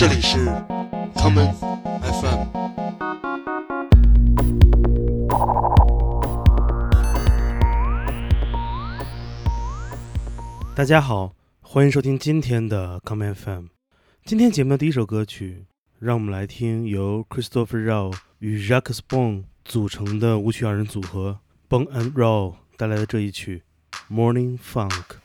这里是 common FM。大家好，欢迎收听今天的 common FM。今天节目的第一首歌曲，让我们来听由 Christopher Rao 与 Jacques Bone 组成的舞曲二人组合 Bone and Rao 带来的这一曲 Morning Funk。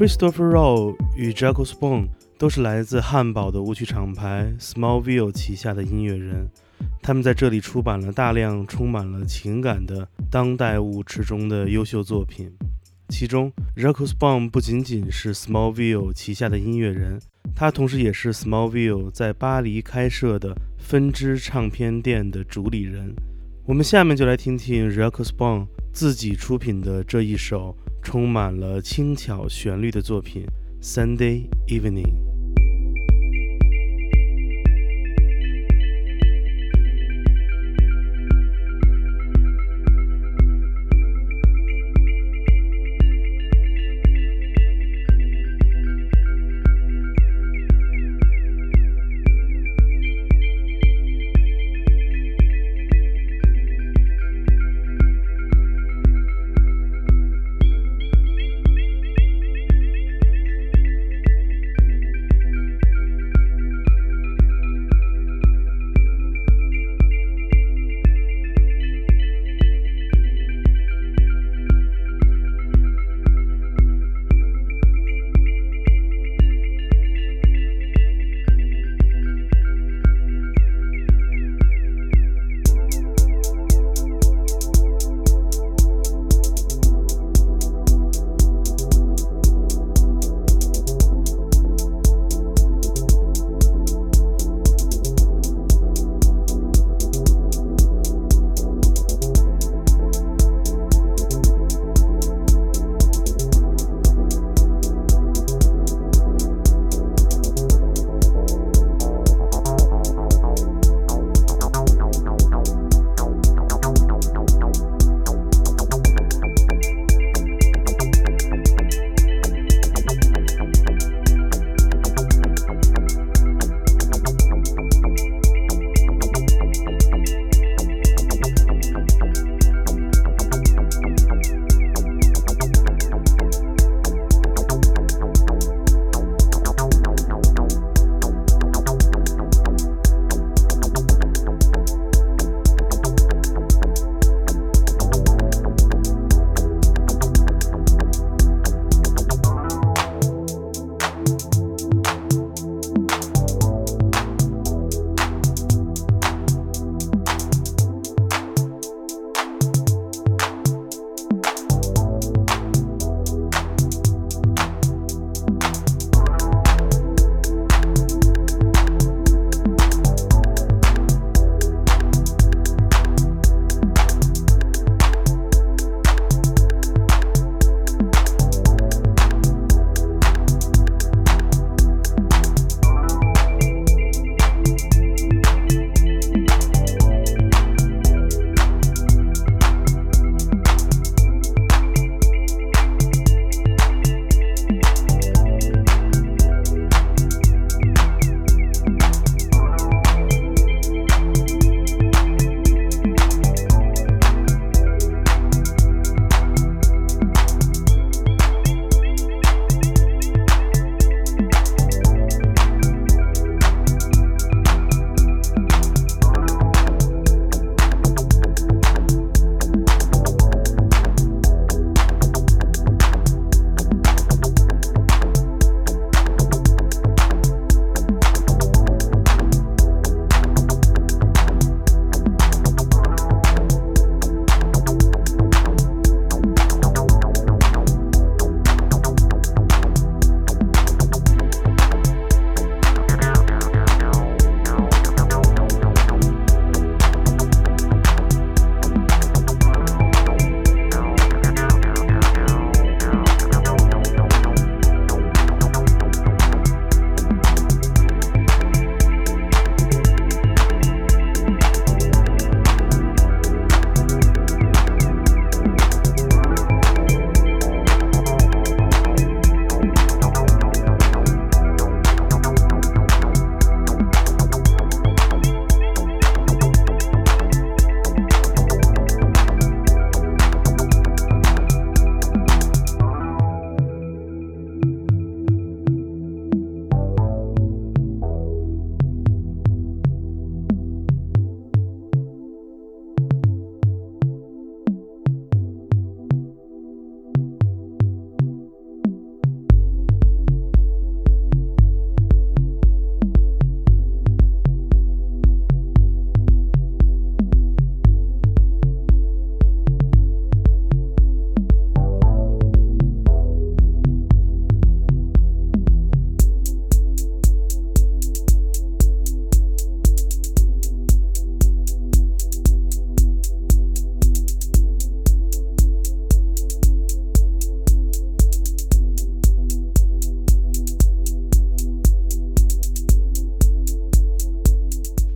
Christopher Rowe 与 j a c o Spoon 都是来自汉堡的舞曲厂牌 Smallville 旗下的音乐人，他们在这里出版了大量充满了情感的当代舞池中的优秀作品。其中 j a c o Spoon 不仅仅是 Smallville 旗下的音乐人，他同时也是 Smallville 在巴黎开设的分支唱片店的主理人。我们下面就来听听 j a c o Spoon 自己出品的这一首充满了轻巧旋律的作品《Sunday Evening》。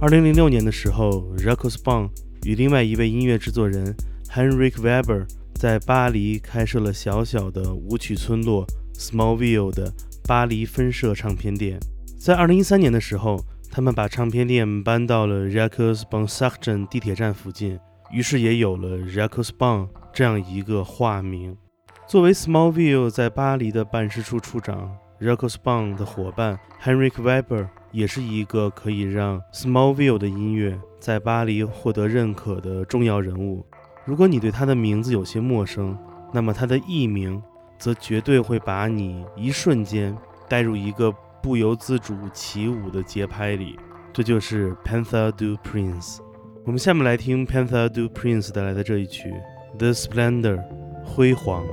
二零零六年的时候 r a c o s b o n 与另外一位音乐制作人 Henrik Weber 在巴黎开设了小小的舞曲村落 Smallville 的巴黎分社唱片店。在二零一三年的时候，他们把唱片店搬到了 r a c o s b o n s a c h e n 地铁站附近，于是也有了 r a c o s b o n 这样一个化名。作为 Smallville 在巴黎的办事处处长 r a c o s b o n 的伙伴 Henrik Weber 也是一个可以让 Smallville 的音乐在巴黎获得认可的重要人物。如果你对他的名字有些陌生，那么他的艺名则绝对会把你一瞬间带入一个不由自主起舞的节拍里。这就是 Panther Du Prince。我们下面来听 Panther Du Prince 带来的这一曲《The Splendor》，辉煌。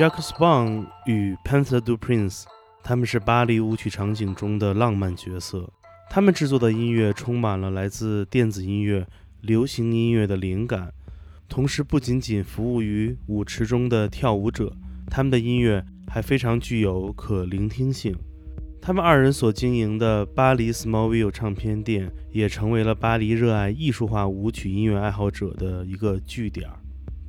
Jacques Spong 与 Panther du Prince，他们是巴黎舞曲场景中的浪漫角色。他们制作的音乐充满了来自电子音乐、流行音乐的灵感，同时不仅仅服务于舞池中的跳舞者，他们的音乐还非常具有可聆听性。他们二人所经营的巴黎 Smallville 唱片店，也成为了巴黎热爱艺术化舞曲音乐爱好者的一个据点儿。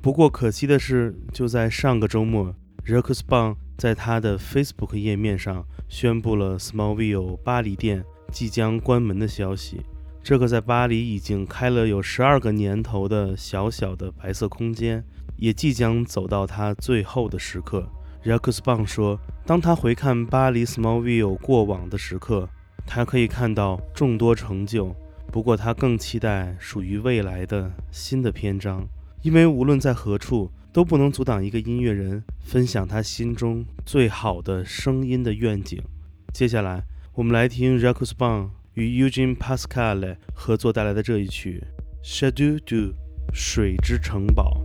不过可惜的是，就在上个周末，Rex b o n 在他的 Facebook 页面上宣布了 Smallville 巴黎店即将关门的消息。这个在巴黎已经开了有十二个年头的小小的白色空间，也即将走到它最后的时刻。Rex b o n 说：“当他回看巴黎 Smallville 过往的时刻，他可以看到众多成就。不过，他更期待属于未来的新的篇章。”因为无论在何处，都不能阻挡一个音乐人分享他心中最好的声音的愿景。接下来，我们来听 r a c u s Bong 与 Eugene Pascale 合作带来的这一曲《Shadow Do》水之城堡。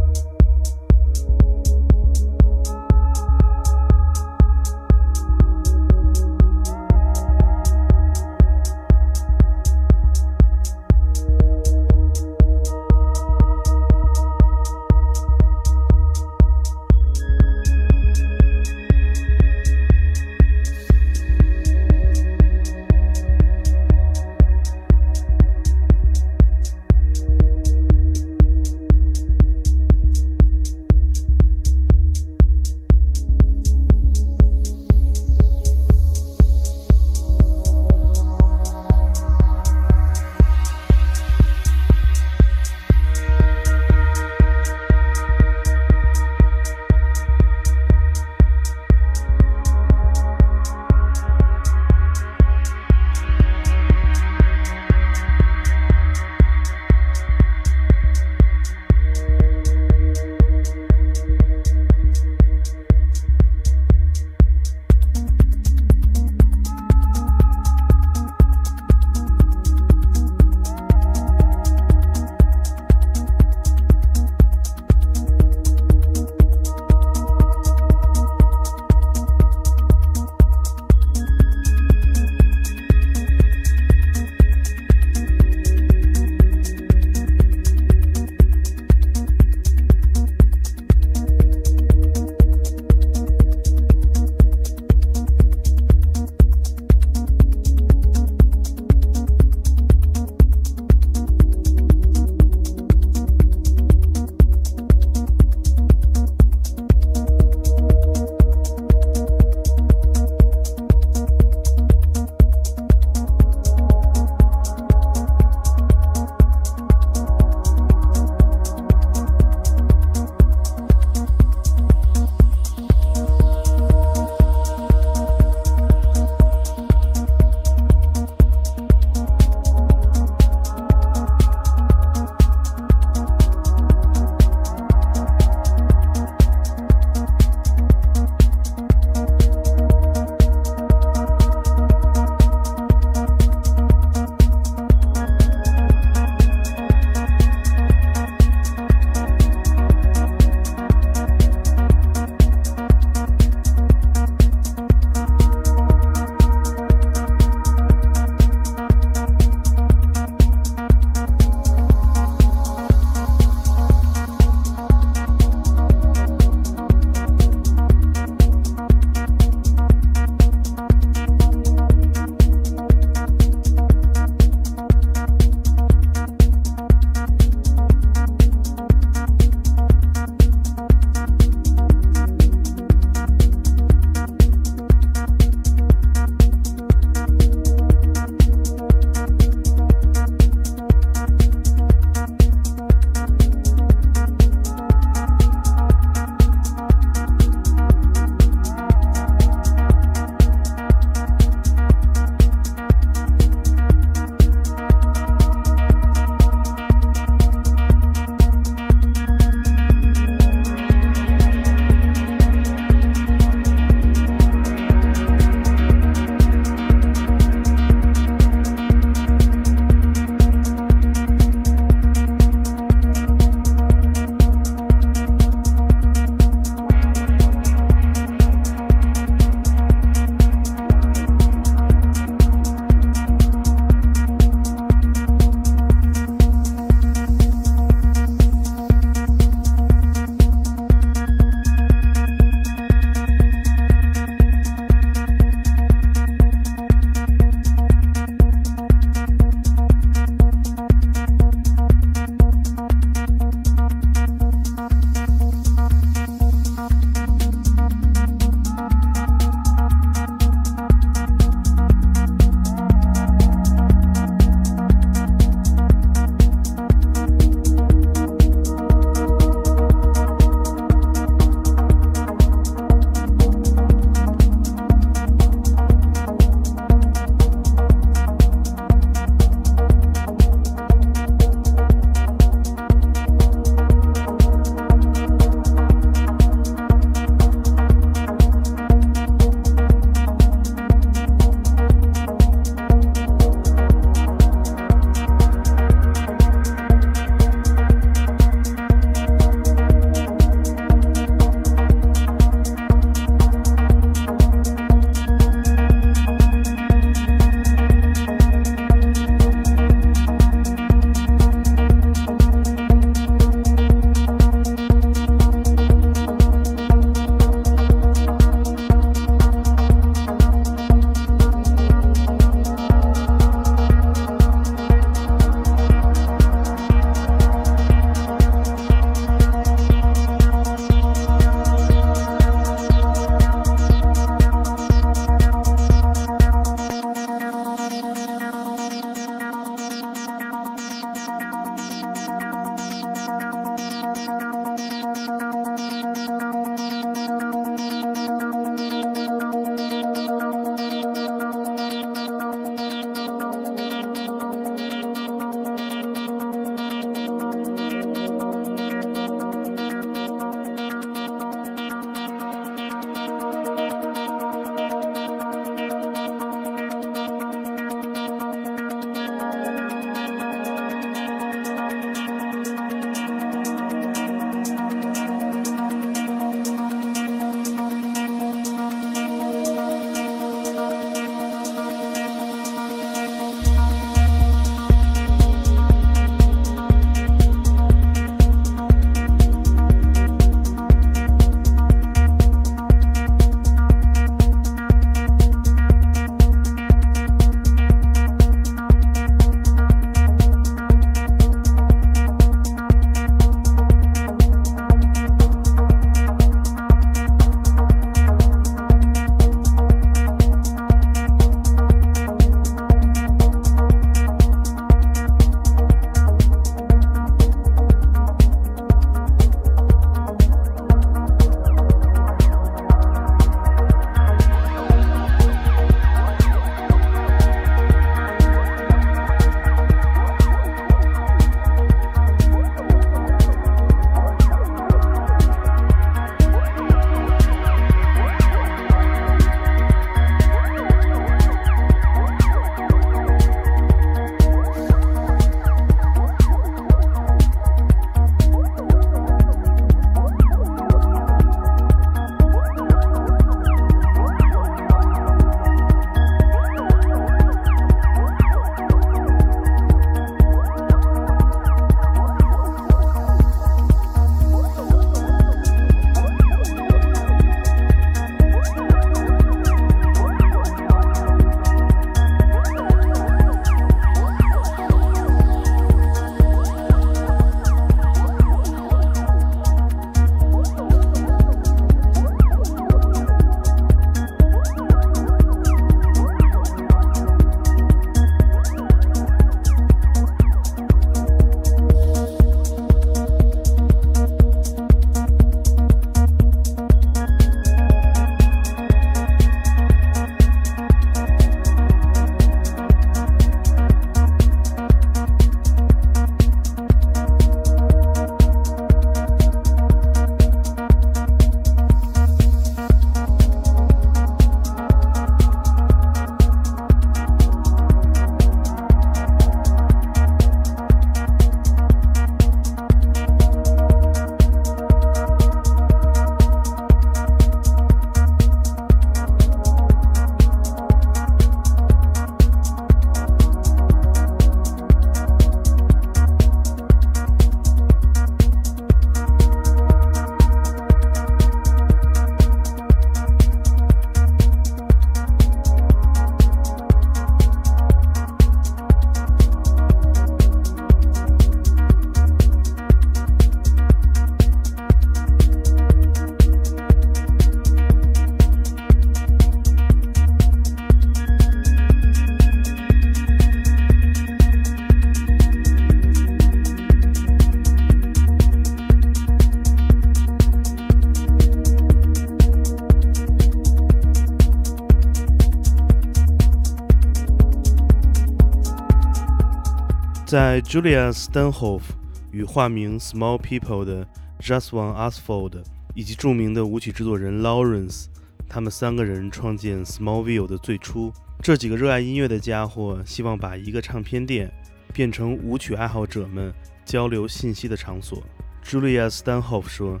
在 Julia Stanhope 与化名 Small People 的 Just One Asphalt 以及著名的舞曲制作人 Lawrence，他们三个人创建 Smallville 的最初。这几个热爱音乐的家伙希望把一个唱片店变成舞曲爱好者们交流信息的场所。Julia Stanhope 说。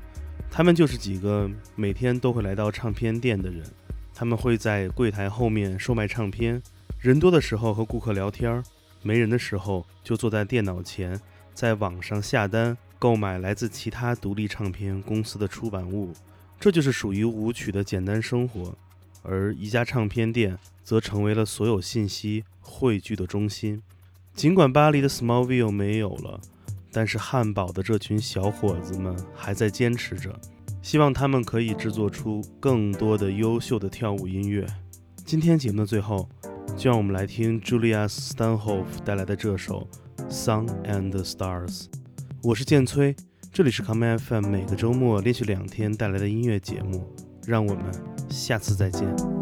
他们就是几个每天都会来到唱片店的人，他们会在柜台后面售卖唱片，人多的时候和顾客聊天儿，没人的时候就坐在电脑前，在网上下单购买来自其他独立唱片公司的出版物。这就是属于舞曲的简单生活，而一家唱片店则成为了所有信息汇聚的中心。尽管巴黎的 Smallville 没有了。但是汉堡的这群小伙子们还在坚持着，希望他们可以制作出更多的优秀的跳舞音乐。今天节目的最后，就让我们来听 Julia Stanhope 带来的这首《Sun and Stars》。我是建崔，这里是 Come FM，每个周末连续两天带来的音乐节目。让我们下次再见。